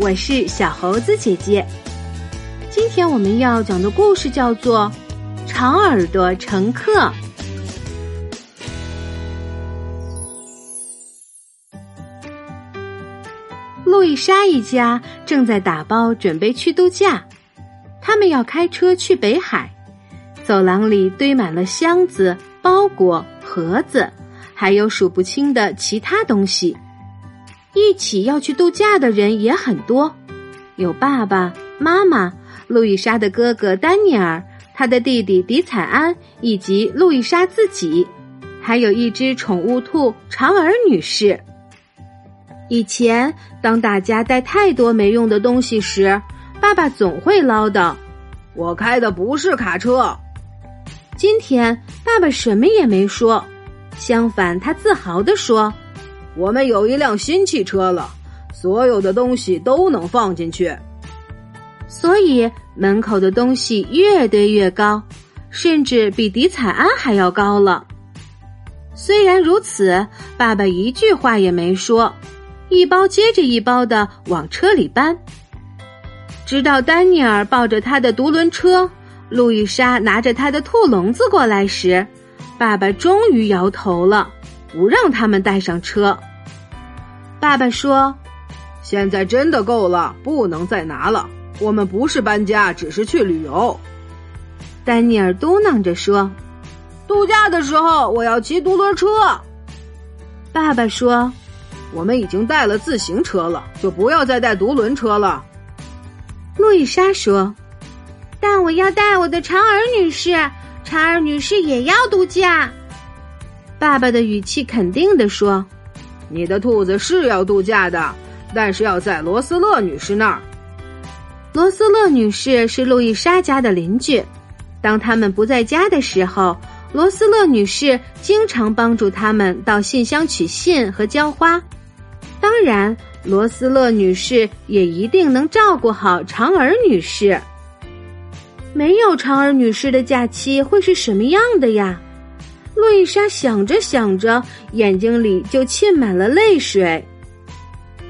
我是小猴子姐姐。今天我们要讲的故事叫做《长耳朵乘客》。路易莎一家正在打包准备去度假，他们要开车去北海。走廊里堆满了箱子、包裹、盒子，还有数不清的其他东西。一起要去度假的人也很多，有爸爸妈妈、路易莎的哥哥丹尼尔、他的弟弟迪采安以及路易莎自己，还有一只宠物兔长耳女士。以前，当大家带太多没用的东西时，爸爸总会唠叨：“我开的不是卡车。”今天，爸爸什么也没说，相反，他自豪地说。我们有一辆新汽车了，所有的东西都能放进去。所以门口的东西越堆越高，甚至比迪彩安还要高了。虽然如此，爸爸一句话也没说，一包接着一包的往车里搬。直到丹尼尔抱着他的独轮车，路易莎拿着他的兔笼子过来时，爸爸终于摇头了，不让他们带上车。爸爸说：“现在真的够了，不能再拿了。我们不是搬家，只是去旅游。”丹尼尔嘟囔着说：“度假的时候我要骑独轮车。”爸爸说：“我们已经带了自行车了，就不要再带独轮车了。”路易莎说：“但我要带我的长儿女士，长儿女士也要度假。”爸爸的语气肯定地说。你的兔子是要度假的，但是要在罗斯勒女士那儿。罗斯勒女士是路易莎家的邻居，当他们不在家的时候，罗斯勒女士经常帮助他们到信箱取信和浇花。当然，罗斯勒女士也一定能照顾好长儿女士。没有长儿女士的假期会是什么样的呀？路易莎想着想着，眼睛里就沁满了泪水。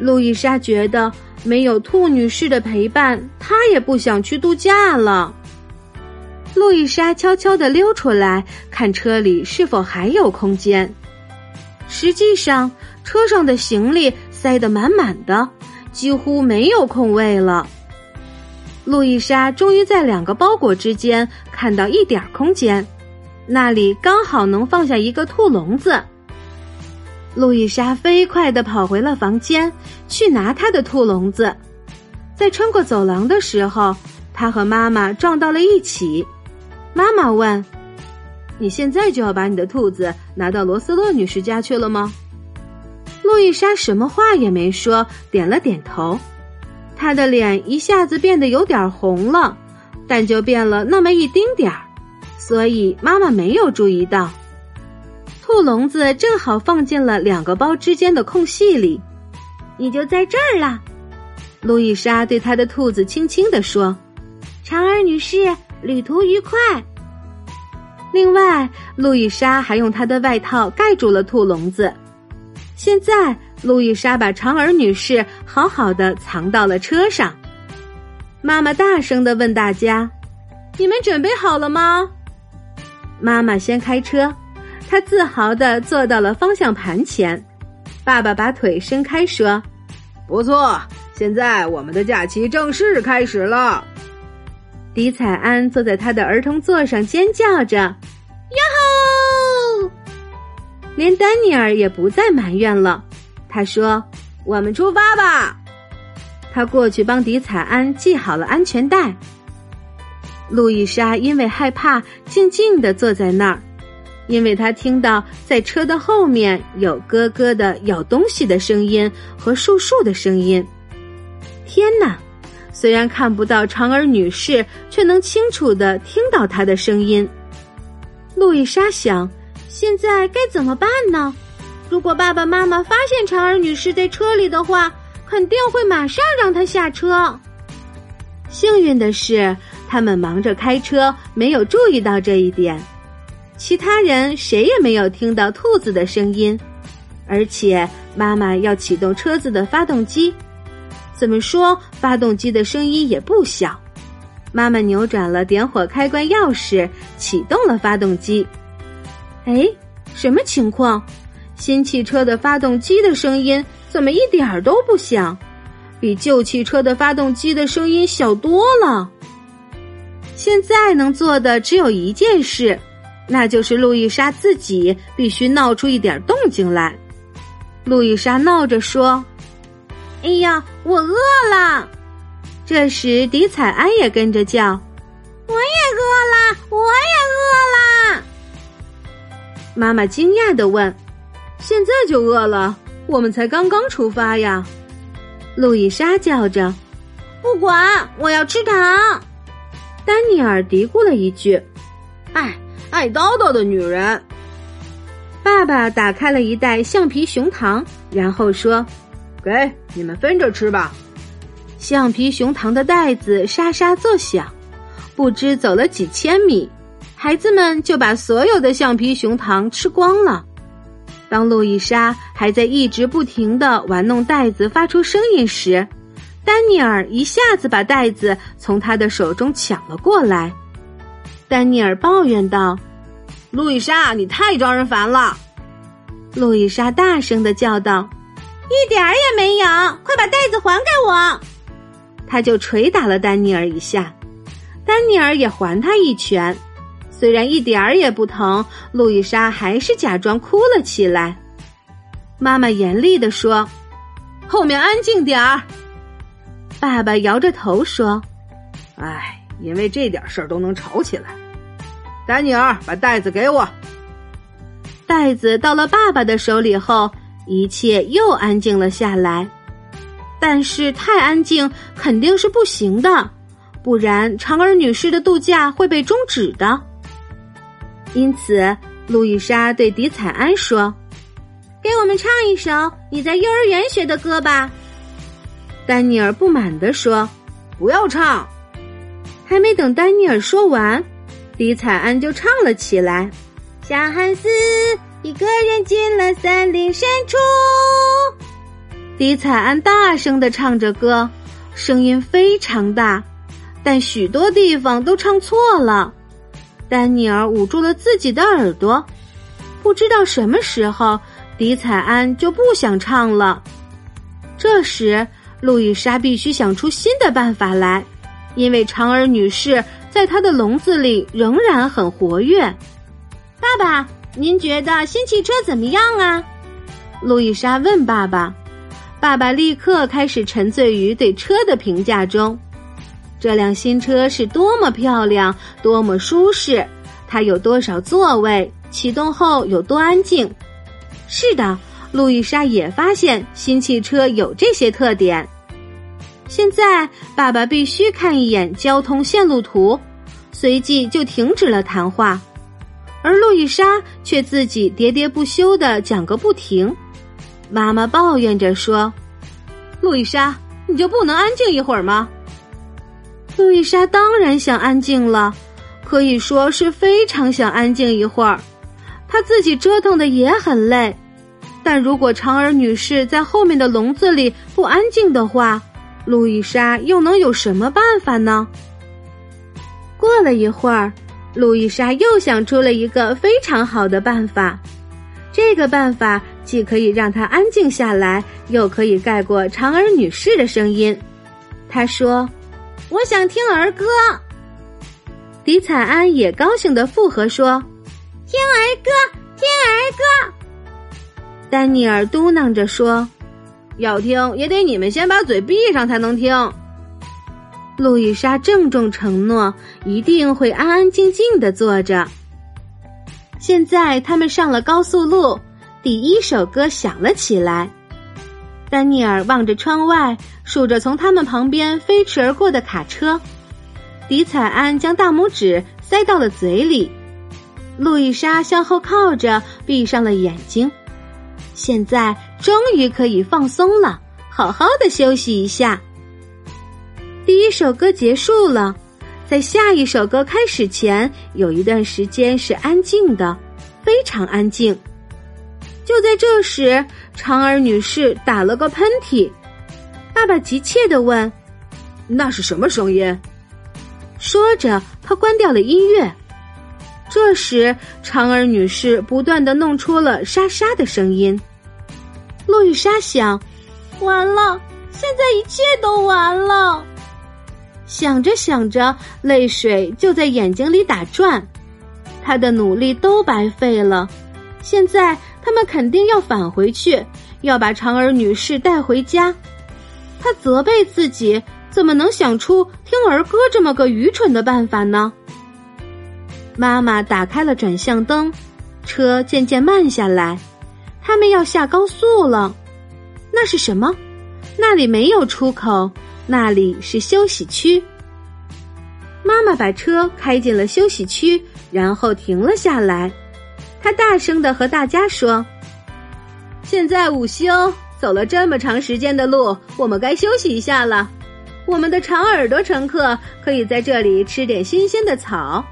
路易莎觉得没有兔女士的陪伴，她也不想去度假了。路易莎悄悄地溜出来，看车里是否还有空间。实际上，车上的行李塞得满满的，几乎没有空位了。路易莎终于在两个包裹之间看到一点空间。那里刚好能放下一个兔笼子。路易莎飞快地跑回了房间，去拿她的兔笼子。在穿过走廊的时候，她和妈妈撞到了一起。妈妈问：“你现在就要把你的兔子拿到罗斯勒女士家去了吗？”路易莎什么话也没说，点了点头。她的脸一下子变得有点红了，但就变了那么一丁点儿。所以妈妈没有注意到，兔笼子正好放进了两个包之间的空隙里。你就在这儿了，路易莎对她的兔子轻轻地说：“长儿女士，旅途愉快。”另外，路易莎还用她的外套盖住了兔笼子。现在，路易莎把长儿女士好好的藏到了车上。妈妈大声的问大家：“你们准备好了吗？”妈妈先开车，她自豪地坐到了方向盘前。爸爸把腿伸开说：“不错，现在我们的假期正式开始了。”迪彩安坐在他的儿童座上尖叫着：“呀吼！”连丹尼尔也不再埋怨了。他说：“我们出发吧。”他过去帮迪彩安系好了安全带。路易莎因为害怕，静静地坐在那儿，因为她听到在车的后面有咯咯的咬东西的声音和簌簌的声音。天哪！虽然看不到长耳女士，却能清楚地听到她的声音。路易莎想：现在该怎么办呢？如果爸爸妈妈发现长耳女士在车里的话，肯定会马上让她下车。幸运的是。他们忙着开车，没有注意到这一点。其他人谁也没有听到兔子的声音，而且妈妈要启动车子的发动机。怎么说，发动机的声音也不小。妈妈扭转了点火开关钥匙，启动了发动机。哎，什么情况？新汽车的发动机的声音怎么一点儿都不响？比旧汽车的发动机的声音小多了。现在能做的只有一件事，那就是路易莎自己必须闹出一点动静来。路易莎闹着说：“哎呀，我饿了。”这时，迪彩安也跟着叫：“我也饿了，我也饿了。”妈妈惊讶的问：“现在就饿了？我们才刚刚出发呀！”路易莎叫着：“不管，我要吃糖。”丹尼尔嘀咕了一句：“哎，爱叨叨的女人。”爸爸打开了一袋橡皮熊糖，然后说：“给你们分着吃吧。”橡皮熊糖的袋子沙沙作响，不知走了几千米，孩子们就把所有的橡皮熊糖吃光了。当路易莎还在一直不停的玩弄袋子发出声音时，丹尼尔一下子把袋子从他的手中抢了过来。丹尼尔抱怨道：“路易莎，你太招人烦了！”路易莎大声的叫道：“一点儿也没有！快把袋子还给我！”他就捶打了丹尼尔一下，丹尼尔也还他一拳。虽然一点儿也不疼，路易莎还是假装哭了起来。妈妈严厉地说：“后面安静点儿。”爸爸摇着头说：“哎，因为这点事儿都能吵起来。”丹尼尔，把袋子给我。袋子到了爸爸的手里后，一切又安静了下来。但是太安静肯定是不行的，不然长儿女士的度假会被终止的。因此，路易莎对迪彩安说：“给我们唱一首你在幼儿园学的歌吧。”丹尼尔不满地说：“不要唱。”还没等丹尼尔说完，迪彩安就唱了起来：“小汉斯一个人进了森林深处。”迪彩安大声的唱着歌，声音非常大，但许多地方都唱错了。丹尼尔捂住了自己的耳朵，不知道什么时候，迪彩安就不想唱了。这时，路易莎必须想出新的办法来，因为长儿女士在她的笼子里仍然很活跃。爸爸，您觉得新汽车怎么样啊？路易莎问爸爸。爸爸立刻开始沉醉于对车的评价中，这辆新车是多么漂亮，多么舒适，它有多少座位，启动后有多安静。是的，路易莎也发现新汽车有这些特点。现在，爸爸必须看一眼交通线路图，随即就停止了谈话，而路易莎却自己喋喋不休的讲个不停。妈妈抱怨着说：“路易莎，你就不能安静一会儿吗？”路易莎当然想安静了，可以说是非常想安静一会儿。她自己折腾的也很累，但如果长儿女士在后面的笼子里不安静的话，路易莎又能有什么办法呢？过了一会儿，路易莎又想出了一个非常好的办法。这个办法既可以让她安静下来，又可以盖过长儿女士的声音。他说：“我想听儿歌。”迪彩安也高兴的附和说：“听儿歌，听儿歌。”丹尼尔嘟囔着说：“要听也得你们先把嘴闭上才能听。”路易莎郑重承诺，一定会安安静静的坐着。现在他们上了高速路，第一首歌响了起来。丹尼尔望着窗外，数着从他们旁边飞驰而过的卡车。迪彩安将大拇指塞到了嘴里。路易莎向后靠着，闭上了眼睛。现在终于可以放松了，好好的休息一下。第一首歌结束了。在下一首歌开始前，有一段时间是安静的，非常安静。就在这时，长儿女士打了个喷嚏。爸爸急切地问：“那是什么声音？”说着，他关掉了音乐。这时，长儿女士不断的弄出了沙沙的声音。路易莎想：完了，现在一切都完了。想着想着，泪水就在眼睛里打转。他的努力都白费了。现在他们肯定要返回去，要把长儿女士带回家。他责备自己。怎么能想出听儿歌这么个愚蠢的办法呢？妈妈打开了转向灯，车渐渐慢下来，他们要下高速了。那是什么？那里没有出口，那里是休息区。妈妈把车开进了休息区，然后停了下来。她大声的和大家说：“现在午休，走了这么长时间的路，我们该休息一下了。”我们的长耳朵乘客可以在这里吃点新鲜的草。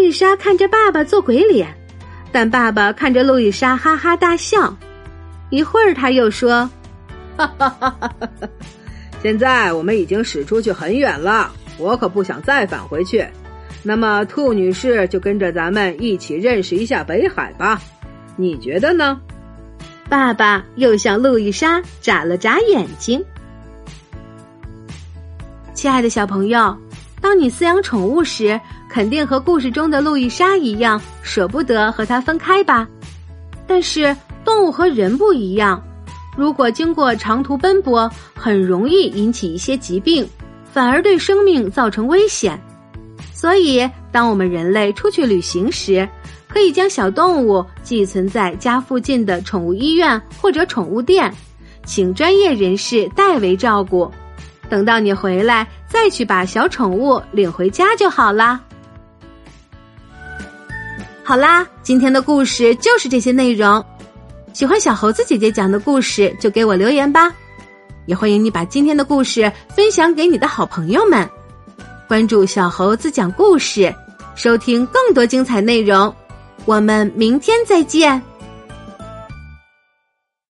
路易莎看着爸爸做鬼脸，但爸爸看着路易莎哈哈大笑。一会儿他又说：“哈哈哈哈哈！现在我们已经驶出去很远了，我可不想再返回去。那么，兔女士就跟着咱们一起认识一下北海吧。你觉得呢？”爸爸又向路易莎眨了眨眼睛。亲爱的小朋友，当你饲养宠物时，肯定和故事中的路易莎一样，舍不得和它分开吧？但是动物和人不一样，如果经过长途奔波，很容易引起一些疾病，反而对生命造成危险。所以，当我们人类出去旅行时，可以将小动物寄存在家附近的宠物医院或者宠物店，请专业人士代为照顾。等到你回来，再去把小宠物领回家就好啦。好啦，今天的故事就是这些内容。喜欢小猴子姐姐讲的故事，就给我留言吧。也欢迎你把今天的故事分享给你的好朋友们。关注小猴子讲故事，收听更多精彩内容。我们明天再见。